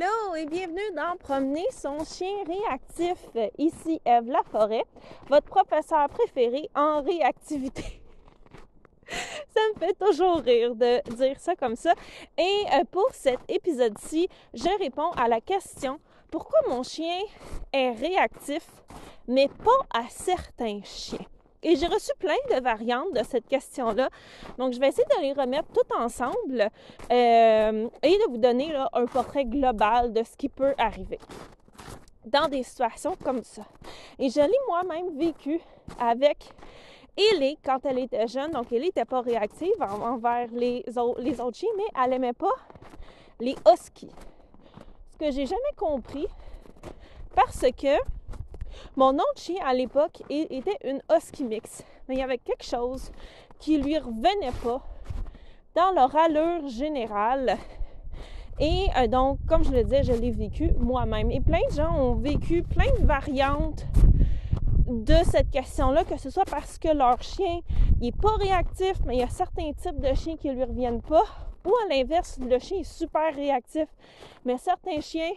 Allô et bienvenue dans Promener son chien réactif. Ici Eve Laforêt, votre professeur préféré en réactivité. ça me fait toujours rire de dire ça comme ça. Et euh, pour cet épisode-ci, je réponds à la question pourquoi mon chien est réactif, mais pas à certains chiens? Et j'ai reçu plein de variantes de cette question-là. Donc, je vais essayer de les remettre toutes ensemble euh, et de vous donner un portrait global de ce qui peut arriver dans des situations comme ça. Et je l'ai moi-même vécu avec Ellie quand elle était jeune. Donc, Ellie n'était pas réactive envers les, les autres chiens, mais elle n'aimait pas les huskies. Ce que j'ai jamais compris parce que mon autre chien à l'époque était une husky mix, mais il y avait quelque chose qui lui revenait pas dans leur allure générale. Et euh, donc, comme je le disais, je l'ai vécu moi-même. Et plein de gens ont vécu plein de variantes de cette question-là, que ce soit parce que leur chien n'est pas réactif, mais il y a certains types de chiens qui ne lui reviennent pas, ou à l'inverse, le chien est super réactif, mais certains chiens,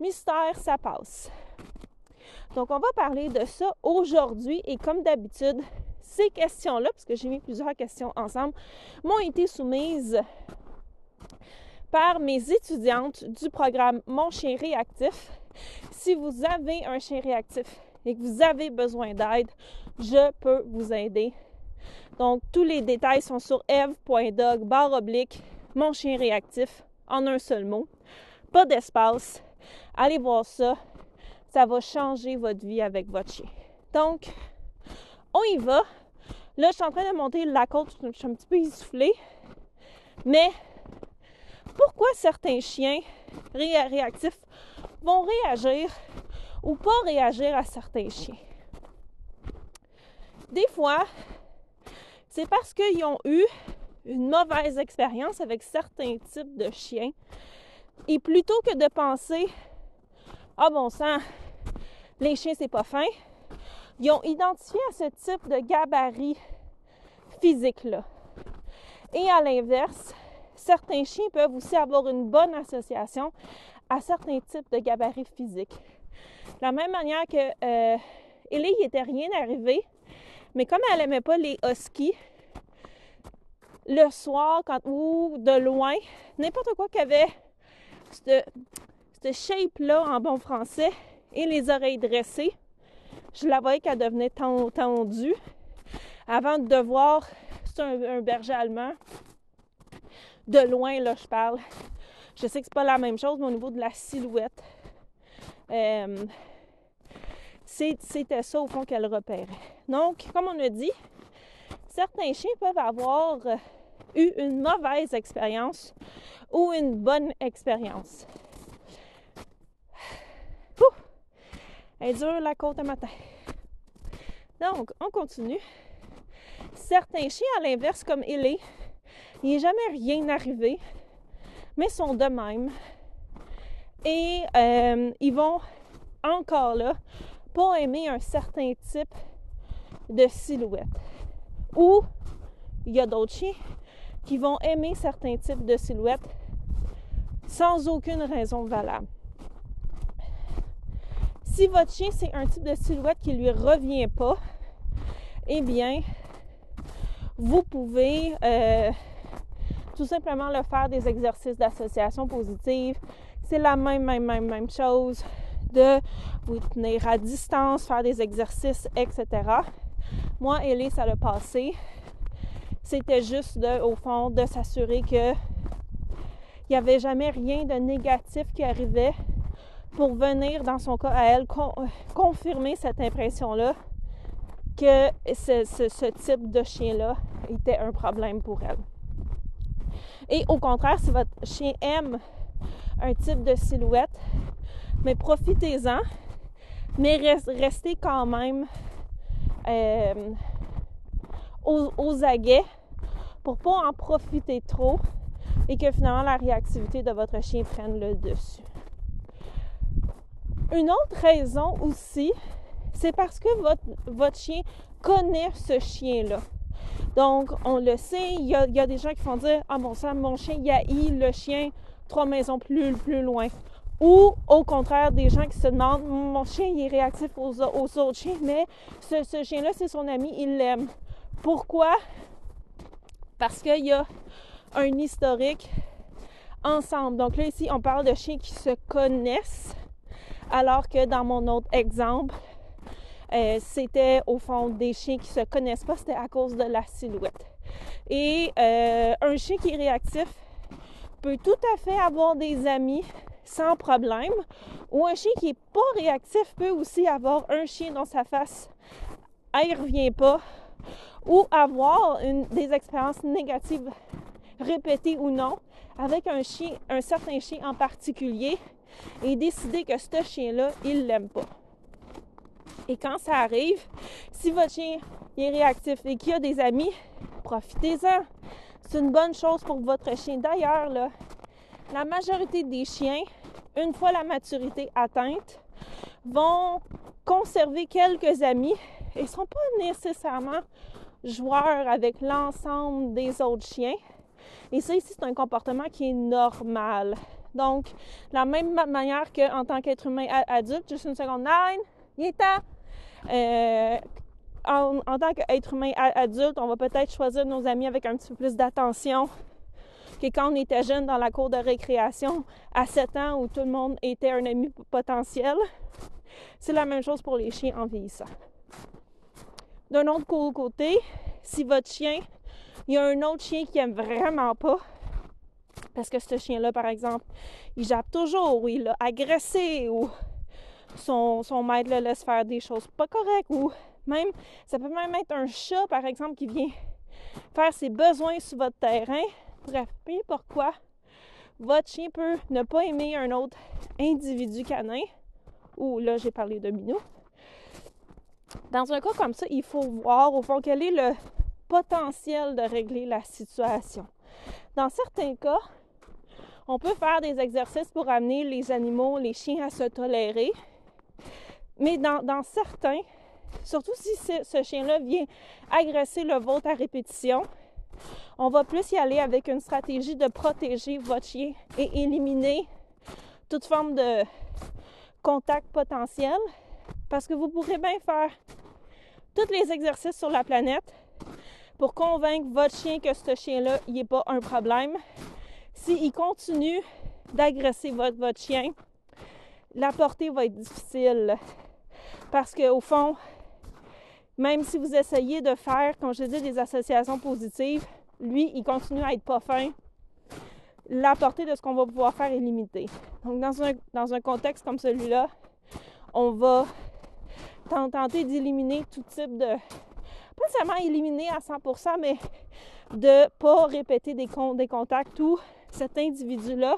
mystère, ça passe. Donc, on va parler de ça aujourd'hui et comme d'habitude, ces questions-là, parce j'ai mis plusieurs questions ensemble, m'ont été soumises par mes étudiantes du programme Mon chien réactif. Si vous avez un chien réactif et que vous avez besoin d'aide, je peux vous aider. Donc, tous les détails sont sur eve.dog barre oblique mon chien réactif en un seul mot. Pas d'espace. Allez voir ça ça va changer votre vie avec votre chien. Donc, on y va. Là, je suis en train de monter la côte, je suis un petit peu essoufflée. Mais pourquoi certains chiens réactifs vont réagir ou pas réagir à certains chiens? Des fois, c'est parce qu'ils ont eu une mauvaise expérience avec certains types de chiens. Et plutôt que de penser ah bon sang, les chiens, c'est pas fin. Ils ont identifié à ce type de gabarit physique-là. Et à l'inverse, certains chiens peuvent aussi avoir une bonne association à certains types de gabarits physiques. De la même manière que euh, Ellie, n'était rien arrivé, mais comme elle n'aimait pas les huskies, le soir, quand, ou de loin, n'importe quoi qu'il y avait cette shape-là en bon français et les oreilles dressées, je la voyais qu'elle devenait tendue avant de voir, c'est un, berger allemand, de loin, là, je parle. Je sais que c'est pas la même chose, mais au niveau de la silhouette, euh, c'était ça au fond qu'elle repérait. Donc, comme on a dit, certains chiens peuvent avoir eu une mauvaise expérience ou une bonne expérience. Elle dure la côte à matin. Donc, on continue. Certains chiens, à l'inverse, comme il est, il n'est jamais rien arrivé, mais sont de même. Et euh, ils vont encore là pas aimer un certain type de silhouette. Ou il y a d'autres chiens qui vont aimer certains types de silhouettes sans aucune raison valable. Si votre chien, c'est un type de silhouette qui ne lui revient pas, eh bien, vous pouvez euh, tout simplement le faire des exercices d'association positive. C'est la même, même, même, même chose de vous tenir à distance, faire des exercices, etc. Moi, Ellie, ça l'a passé. C'était juste, au fond, de s'assurer que il n'y avait jamais rien de négatif qui arrivait pour venir, dans son cas à elle, confirmer cette impression-là que ce, type de chien-là était un problème pour elle. Et au contraire, si votre chien aime un type de silhouette, mais profitez-en, mais restez quand même euh, aux, aux, aguets pour pas en profiter trop et que finalement la réactivité de votre chien prenne le dessus. Une autre raison aussi, c'est parce que votre, votre chien connaît ce chien-là. Donc, on le sait, il y, a, des gens qui font dire Ah, bon sang, mon chien, il haït le chien trois maisons plus, plus loin. Ou au contraire, des gens qui se demandent mon chien il est réactif aux, autres chiens, mais ce, ce chien-là, c'est son ami, il l'aime. Pourquoi? Parce qu'il y a un historique ensemble. Donc là, ici, on parle de chiens qui se connaissent, alors que dans mon autre exemple, euh, c'était au fond des chiens qui se connaissent pas, c'était à cause de la silhouette. Et euh, un chien qui est réactif peut tout à fait avoir des amis sans problème, ou un chien qui n'est pas réactif peut aussi avoir un chien dans sa face, elle ne revient pas, ou avoir des expériences négatives répétées ou non avec un chien, un certain chien en particulier, et décider que ce chien-là, il l'aime pas. Et quand ça arrive, si votre chien est réactif et qu'il a des amis, profitez-en. C'est une bonne chose pour votre chien. D'ailleurs, la majorité des chiens, une fois la maturité atteinte, vont conserver quelques amis et ne sont pas nécessairement joueurs avec l'ensemble des autres chiens. Et ça, ici, c'est un comportement qui est normal. Donc, la même manière qu'en tant qu'être humain adulte, juste une seconde, nine, il est temps. Euh, en, tant qu'être humain adulte, on va peut-être choisir nos amis avec un petit peu plus d'attention que quand on était jeune dans la cour de récréation à 7 ans où tout le monde était un ami potentiel. C'est la même chose pour les chiens en vieillissant. D'un autre côté, si votre chien, il y a un autre chien qui aime vraiment pas, parce que ce chien-là, par exemple, il jappe toujours, ou il l'a agressé, ou son, maître le laisse faire des choses pas correctes, ou même, ça peut même être un chat, par exemple, qui vient faire ses besoins sur votre terrain. Bref, peu importe quoi, votre chien peut ne pas aimer un autre individu canin, ou là, j'ai parlé de minou. Dans un cas comme ça, il faut voir au fond quel est le potentiel de régler la situation. Dans certains cas, on peut faire des exercices pour amener les animaux, les chiens à se tolérer. Mais dans, certains, surtout si ce, chien-là vient agresser le vôtre à répétition, on va plus y aller avec une stratégie de protéger votre chien et éliminer toute forme de contact potentiel parce que vous pourrez bien faire tous les exercices sur la planète pour convaincre votre chien que ce chien-là, n'est pas un problème, s'il continue d'agresser votre, votre chien, la portée va être difficile. Parce qu'au fond, même si vous essayez de faire, comme je dis, des associations positives, lui, il continue à être pas fin. La portée de ce qu'on va pouvoir faire est limitée. Donc, dans un, dans un contexte comme celui-là, on va tenter d'éliminer tout type de. Pas seulement éliminer à 100%, mais de pas répéter des, des contacts où cet individu-là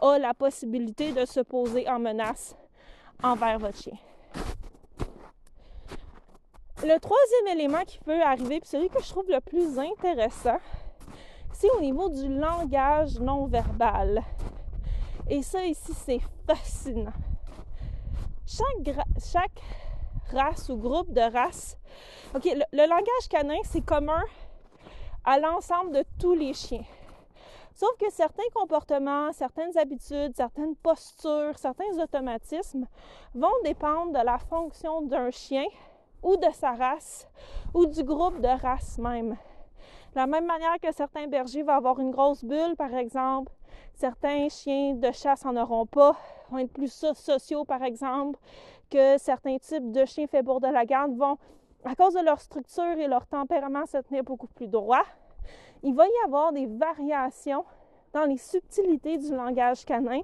a la possibilité de se poser en menace envers votre chien. Le troisième élément qui peut arriver, puis celui que je trouve le plus intéressant, c'est au niveau du langage non verbal. Et ça ici, c'est fascinant. Chaque, race ou groupe de races, OK, le langage canin, c'est commun à l'ensemble de tous les chiens. Sauf que certains comportements, certaines habitudes, certaines postures, certains automatismes vont dépendre de la fonction d'un chien ou de sa race ou du groupe de race même. De la même manière que certains bergers vont avoir une grosse bulle, par exemple, certains chiens de chasse n'en auront pas, vont être plus sociaux, par exemple, que certains types de chiens faits de la garde vont, à cause de leur structure et leur tempérament, se tenir beaucoup plus droit il va y avoir des variations dans les subtilités du langage canin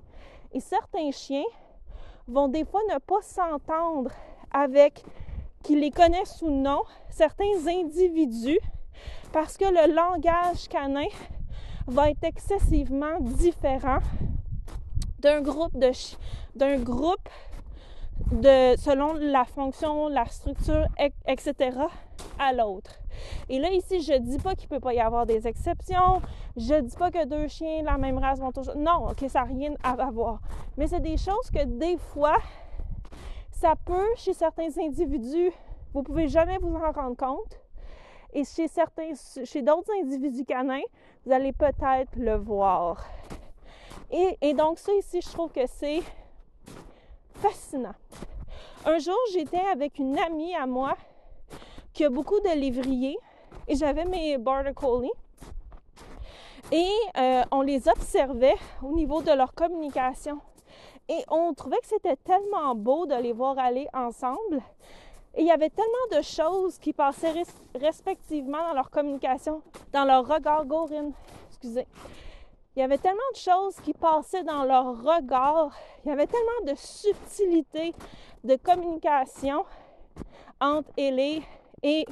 et certains chiens vont des fois ne pas s'entendre avec, qu'ils les connaissent ou non, certains individus parce que le langage canin va être excessivement différent d'un groupe de d'un groupe selon la fonction, la structure, etc. à l'autre. Et là, ici, je dis pas qu'il peut pas y avoir des exceptions. Je dis pas que deux chiens de la même race vont toujours. Non, ok, ça n'a rien à voir. Mais c'est des choses que des fois, ça peut, chez certains individus, vous pouvez jamais vous en rendre compte. Et chez certains, chez d'autres individus canins, vous allez peut-être le voir. Et, donc ça ici, je trouve que c'est Un jour, j'étais avec une amie à moi qui a beaucoup de lévriers et j'avais mes border. Et euh, on les observait au niveau de leur communication. Et on trouvait que c'était tellement beau de les voir aller ensemble. Et il y avait tellement de choses qui passaient respectivement dans leur communication, dans leur regard, Gorin, excusez. Il y avait tellement de choses qui passaient dans leur regard. Il y avait tellement de subtilité de communication entre Ellie et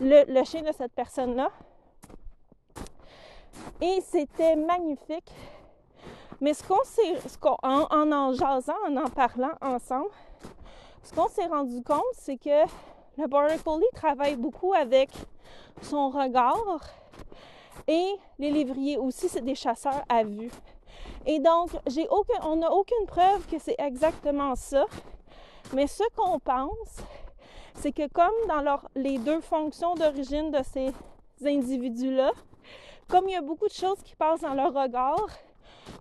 le, chien de cette personne-là. Et c'était magnifique. Mais ce qu'on s'est, en, en jasant, en en parlant ensemble, ce qu'on s'est rendu compte, c'est que le Border Collie travaille beaucoup avec son regard et les lévriers aussi, c'est des chasseurs à vue. Et donc, j'ai aucun, on n'a aucune preuve que c'est exactement ça. Mais ce qu'on pense, c'est que comme dans les deux fonctions d'origine de ces individus-là, comme il y a beaucoup de choses qui passent dans leur regard,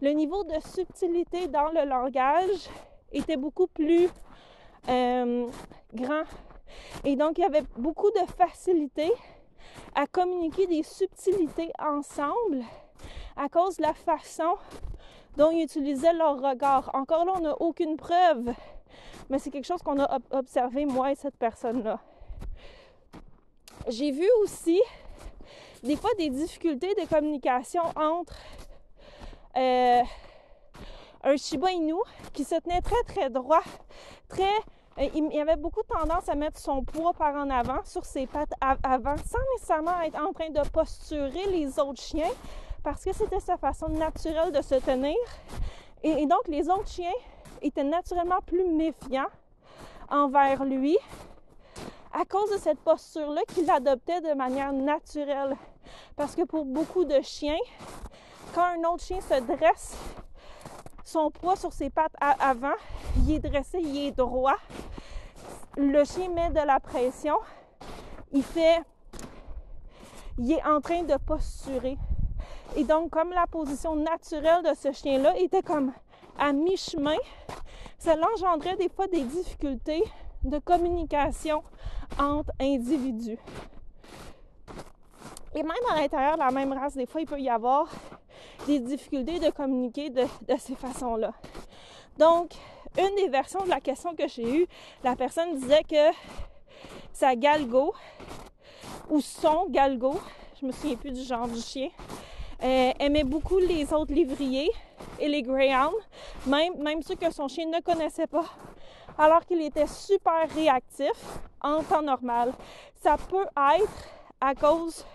le niveau de subtilité dans le langage était beaucoup plus euh, grand. Et donc, il y avait beaucoup de facilité à communiquer des subtilités ensemble à cause de la façon dont ils utilisaient leur regard. Encore là, on n'a aucune preuve, mais c'est quelque chose qu'on a observé, moi et cette personne-là. J'ai vu aussi des fois des difficultés de communication entre euh, un Shiba Inu qui se tenait très très droit, très il avait beaucoup tendance à mettre son poids par en avant sur ses pattes avant, sans nécessairement être en train de posturer les autres chiens, parce que c'était sa façon naturelle de se tenir. Et, donc, les autres chiens étaient naturellement plus méfiants envers lui à cause de cette posture-là qu'il adoptait de manière naturelle. Parce que pour beaucoup de chiens, quand un autre chien se dresse son poids sur ses pattes avant, il est dressé, il est droit. Le chien met de la pression. Il fait. Il est en train de posturer. Et donc, comme la position naturelle de ce chien-là était comme à mi-chemin, ça engendrait des fois des difficultés de communication entre individus. Et même à l'intérieur de la même race, des fois, il peut y avoir des difficultés de communiquer de, ces façons-là. Donc, une des versions de la question que j'ai eue, la personne disait que sa galgo ou son galgo, je me souviens plus du genre du chien, euh, aimait beaucoup les autres livriers et les greyhounds, même, même ceux que son chien ne connaissait pas, alors qu'il était super réactif en temps normal. Ça peut être à cause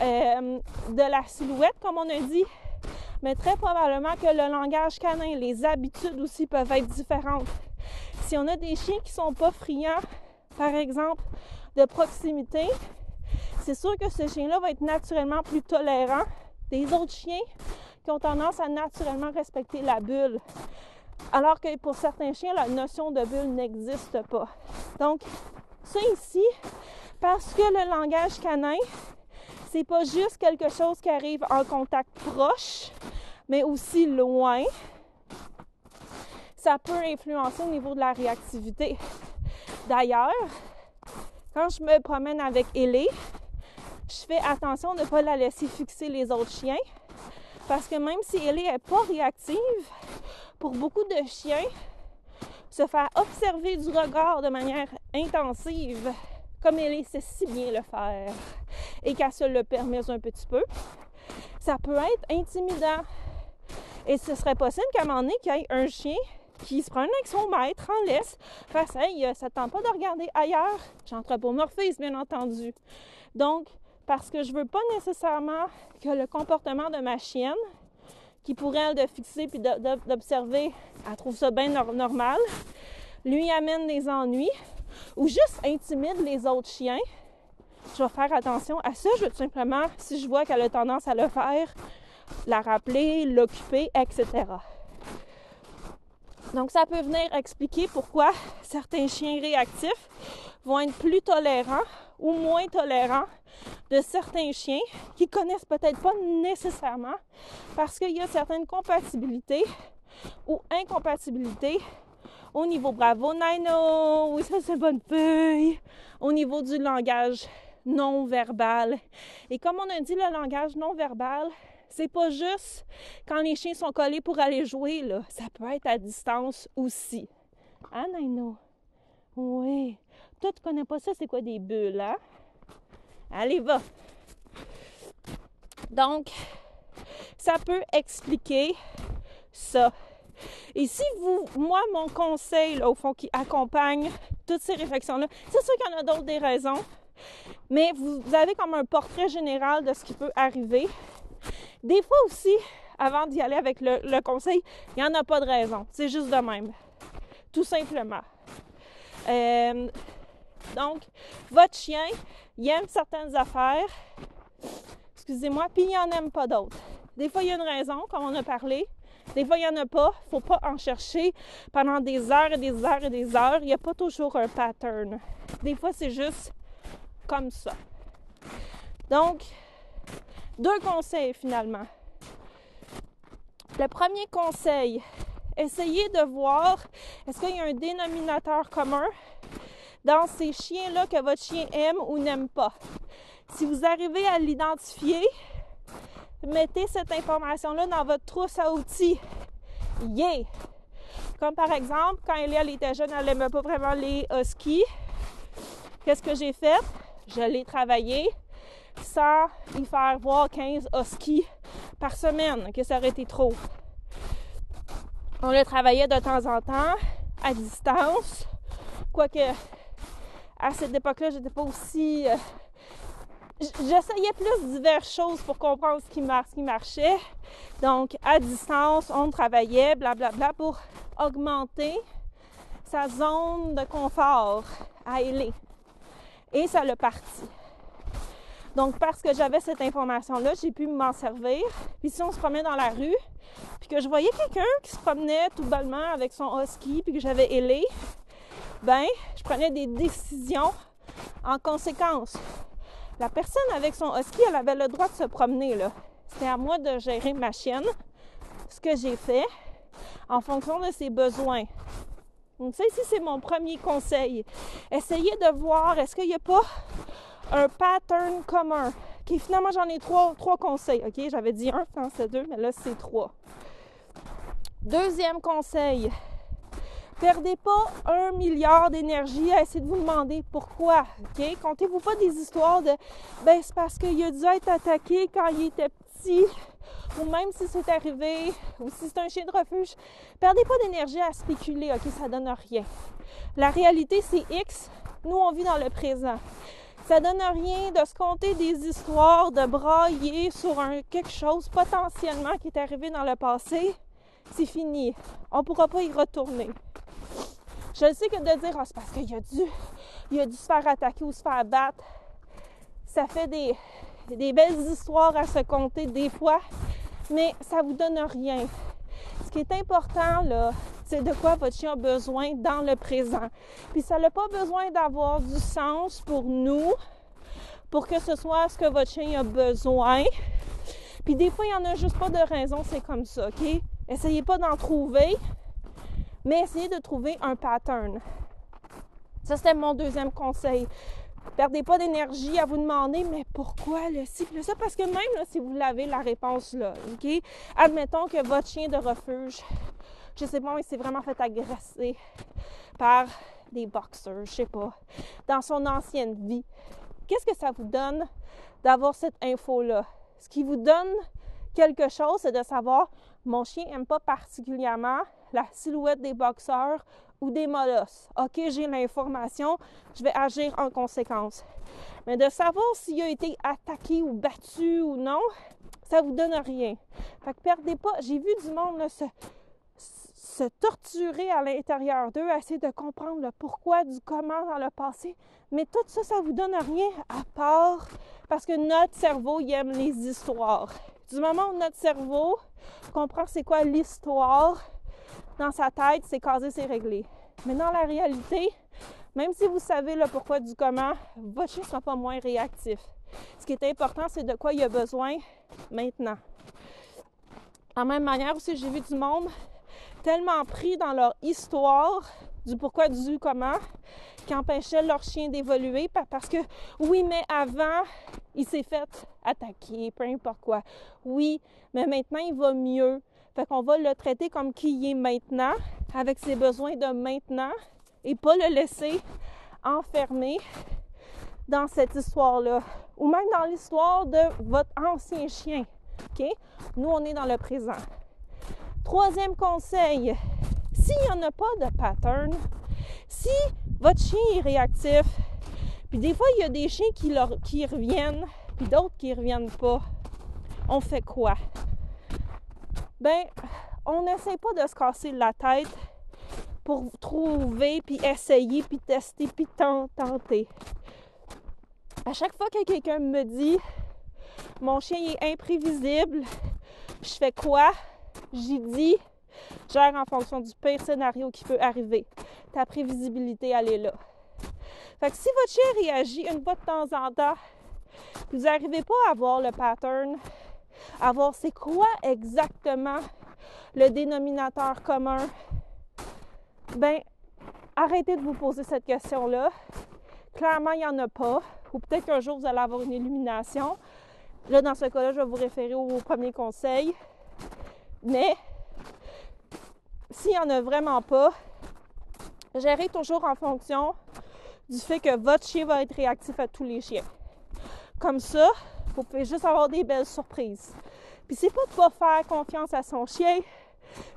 euh, de la silhouette, comme on a dit, mais très probablement que le langage canin, les habitudes aussi peuvent être différentes. Si on a des chiens qui sont pas friands, par exemple, de proximité, c'est sûr que ce chien-là va être naturellement plus tolérant des autres chiens qui ont tendance à naturellement respecter la bulle. Alors que pour certains chiens, la notion de bulle n'existe pas. Donc, ça ici, parce que le langage canin c'est pas juste quelque chose qui arrive en contact proche, mais aussi loin. Ça peut influencer au niveau de la réactivité. D'ailleurs, quand je me promène avec Ellie, je fais attention de ne pas la laisser fixer les autres chiens. Parce que même si Ellie n'est pas réactive, pour beaucoup de chiens, se faire observer du regard de manière intensive, comme Ellie sait si bien le faire, et qu'elle se le permet un petit peu, ça peut être intimidant. Et ce serait possible qu'à un moment donné, qu'il y ait un chien qui se prenne avec son maître en laisse, face Hey, ça ne tente pas de regarder ailleurs? J'anthropomorphise, bien entendu. Donc, parce que je veux pas nécessairement que le comportement de ma chienne, qui pourrait elle de fixer puis d'observer, elle trouve ça bien normal, lui amène des ennuis ou juste intimide les autres chiens je vais faire attention à ça. Je vais tout simplement, si je vois qu'elle a tendance à le faire, la rappeler, l'occuper, etc. Donc, ça peut venir expliquer pourquoi certains chiens réactifs vont être plus tolérants ou moins tolérants de certains chiens qui connaissent peut-être pas nécessairement parce qu'il y a certaines compatibilités ou incompatibilités au niveau bravo Nino, oui ça c'est bonne feuille, au niveau du langage non verbal. Et comme on a dit, le langage non verbal, c'est pas juste quand les chiens sont collés pour aller jouer, là. Ça peut être à distance aussi. Hein, Nino? Oui. Toi, tu connais pas ça, c'est quoi des bulles, hein? Allez, va. Donc, ça peut expliquer ça. Et si vous, moi, mon conseil, au fond, qui accompagne toutes ces réflexions-là, c'est sûr qu'il y en a d'autres des raisons, mais vous avez comme un portrait général de ce qui peut arriver. Des fois aussi, avant d'y aller avec le, conseil, il n'y en a pas de raison. C'est juste de même. Tout simplement. Euh, donc, votre chien, il aime certaines affaires, excusez-moi, puis il n'en aime pas d'autres. Des fois, il y a une raison, comme on a parlé. Des fois, il n'y en a pas. Il ne faut pas en chercher pendant des heures et des heures et des heures. Il n'y a pas toujours un pattern. Des fois, c'est juste comme ça. Donc, deux conseils finalement. Le premier conseil, essayez de voir est-ce qu'il y a un dénominateur commun dans ces chiens-là que votre chien aime ou n'aime pas? Si vous arrivez à l'identifier, mettez cette information-là dans votre trousse à outils. Yeah! Comme par exemple, quand elle était jeune, elle n'aimait pas vraiment les huskies. Qu'est-ce que j'ai fait? Je l'ai travaillé sans y faire voir 15 huskies par semaine, que ça aurait été trop. On le travaillait de temps en temps, à distance. Quoique, à cette époque-là, j'étais pas aussi. Euh, j'essayais plus diverses choses pour comprendre ce qui, marchait. Donc, à distance, on travaillait, blablabla, bla, bla, pour augmenter sa zone de confort à Ellie. Et ça l'a parti. Donc, parce que j'avais cette information-là, j'ai pu m'en servir. Puis si on se promenait dans la rue, puis que je voyais quelqu'un qui se promenait tout bonnement avec son husky, puis que j'avais ailé, ben, je prenais des décisions en conséquence. La personne avec son husky, elle avait le droit de se promener, là. C'était à moi de gérer ma chienne, ce que j'ai fait, en fonction de ses besoins. Donc ça ici, c'est mon premier conseil. Essayez de voir, est-ce qu'il n'y a pas un pattern commun? Finalement, j'en ai trois, trois conseils. OK, j'avais dit un, quand c'est deux, mais là, c'est trois. Deuxième conseil, perdez pas un milliard d'énergie à essayer de vous demander pourquoi. OK? Comptez-vous pas des histoires de ben c'est parce qu'il a dû être attaqué quand il était petit ou même si c'est arrivé, ou si c'est un chien de refuge, perdez pas d'énergie à spéculer, ok, ça donne rien. La réalité, c'est X, nous on vit dans le présent. Ça donne rien de se compter des histoires, de brailler sur quelque chose potentiellement qui est arrivé dans le passé. C'est fini. On ne pourra pas y retourner. Je sais que de dire, ah, c'est parce qu'il a dû, a dû se faire attaquer ou se faire battre, ça fait des, des belles histoires à se compter des fois, mais ça vous donne rien. Ce qui est important, là, c'est de quoi votre chien a besoin dans le présent. Puis ça n'a pas besoin d'avoir du sens pour nous, pour que ce soit ce que votre chien a besoin. Puis des fois, il n'y en a juste pas de raison, c'est comme ça, OK? Essayez pas d'en trouver, mais essayez de trouver un pattern. Ça, c'était mon deuxième conseil. Perdez pas d'énergie à vous demander, mais pourquoi le cycle ça? Parce que même si vous l'avez la réponse là, OK? Admettons que votre chien de refuge, je sais pas, il s'est vraiment fait agresser par des boxers, je sais pas, dans son ancienne vie. Qu'est-ce que ça vous donne d'avoir cette info-là? Ce qui vous donne quelque chose, c'est de savoir mon chien n'aime pas particulièrement la silhouette des boxeurs ou des molosses. OK, j'ai l'information, je vais agir en conséquence. Mais de savoir s'il a été attaqué ou battu ou non, ça vous donne rien. Fait que perdez pas. J'ai vu du monde se, torturer à l'intérieur d'eux, essayer de comprendre le pourquoi du comment dans le passé. Mais tout ça, ça vous donne rien à part parce que notre cerveau aime les histoires. Du moment où notre cerveau comprend c'est quoi l'histoire, dans sa tête, c'est casé, c'est réglé. Mais dans la réalité, même si vous savez le pourquoi du comment, votre chien ne sera pas moins réactif. Ce qui est important, c'est de quoi il a besoin maintenant. De la même manière aussi, j'ai vu du monde tellement pris dans leur histoire du pourquoi, du comment, qui empêchait leur chien d'évoluer parce que oui, mais avant, il s'est fait attaquer, peu importe quoi. Oui, mais maintenant, il va mieux. Fait qu'on va le traiter comme qui est maintenant, avec ses besoins de maintenant, et pas le laisser enfermé dans cette histoire-là, ou même dans l'histoire de votre ancien chien. OK? Nous, on est dans le présent. Troisième conseil, s'il n'y en a pas de pattern, si votre chien est réactif, puis des fois, il y a des chiens qui, qui reviennent, puis d'autres qui ne reviennent pas, on fait quoi? Ben, on n'essaie pas de se casser la tête pour trouver, puis essayer, puis tester, puis tenter. À chaque fois que quelqu'un me dit mon chien est imprévisible, je fais quoi? J'y dis, gère en fonction du pire scénario qui peut arriver. Ta prévisibilité, elle est là. Fait que si votre chien réagit une fois de temps en temps, vous n'arrivez pas à voir le pattern, à voir c'est quoi exactement le dénominateur commun, ben arrêtez de vous poser cette question-là. Clairement, il n'y en a pas. Ou peut-être qu'un jour, vous allez avoir une illumination. Là, dans ce cas-là, je vais vous référer au premier conseil. Mais s'il n'y en a vraiment pas, gérez toujours en fonction du fait que votre chien va être réactif à tous les chiens. Comme ça, vous pouvez juste avoir des belles surprises. Puis c'est pas de pas faire confiance à son chien,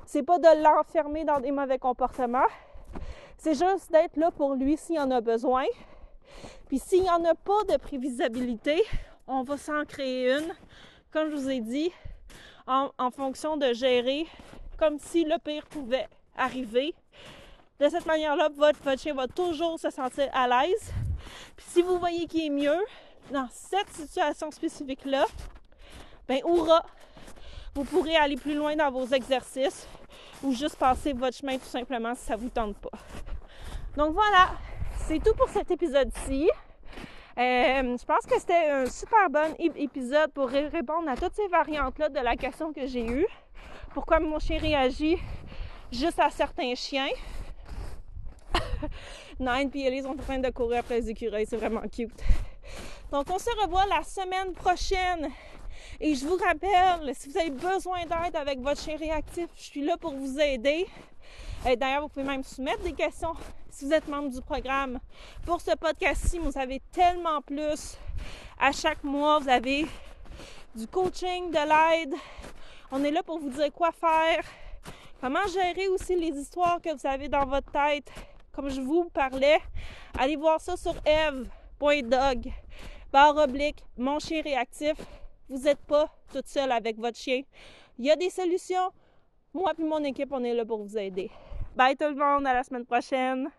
c'est pas de l'enfermer dans des mauvais comportements. C'est juste d'être là pour lui s'il en a besoin. Puis s'il n'y en a pas de prévisibilité, on va s'en créer une, comme je vous ai dit, en, fonction de gérer comme si le pire pouvait arriver. De cette manière-là, votre, votre, chien va toujours se sentir à l'aise. Puis si vous voyez qu'il est mieux dans cette situation spécifique-là, ben hurrah! Vous pourrez aller plus loin dans vos exercices ou juste passer votre chemin tout simplement si ça vous tente pas. Donc voilà, c'est tout pour cet épisode-ci. Euh, je pense que c'était un super bon épisode pour répondre à toutes ces variantes-là de la question que j'ai eue. Pourquoi mon chien réagit juste à certains chiens? Nine et Ellie sont en train de courir après les écureuils, c'est vraiment cute. Donc on se revoit la semaine prochaine. Et je vous rappelle, si vous avez besoin d'aide avec votre chien réactif, je suis là pour vous aider. D'ailleurs, vous pouvez même soumettre des questions si vous êtes membre du programme. Pour ce podcast-ci, vous avez tellement plus. À chaque mois, vous avez du coaching, de l'aide. On est là pour vous dire quoi faire, comment gérer aussi les histoires que vous avez dans votre tête. Comme je vous parlais, allez voir ça sur eve.dog, barre oblique, mon chien réactif. Vous n'êtes pas toute seule avec votre chien. Il y a des solutions. Moi et mon équipe, on est là pour vous aider. Bye tout le monde, à la semaine prochaine.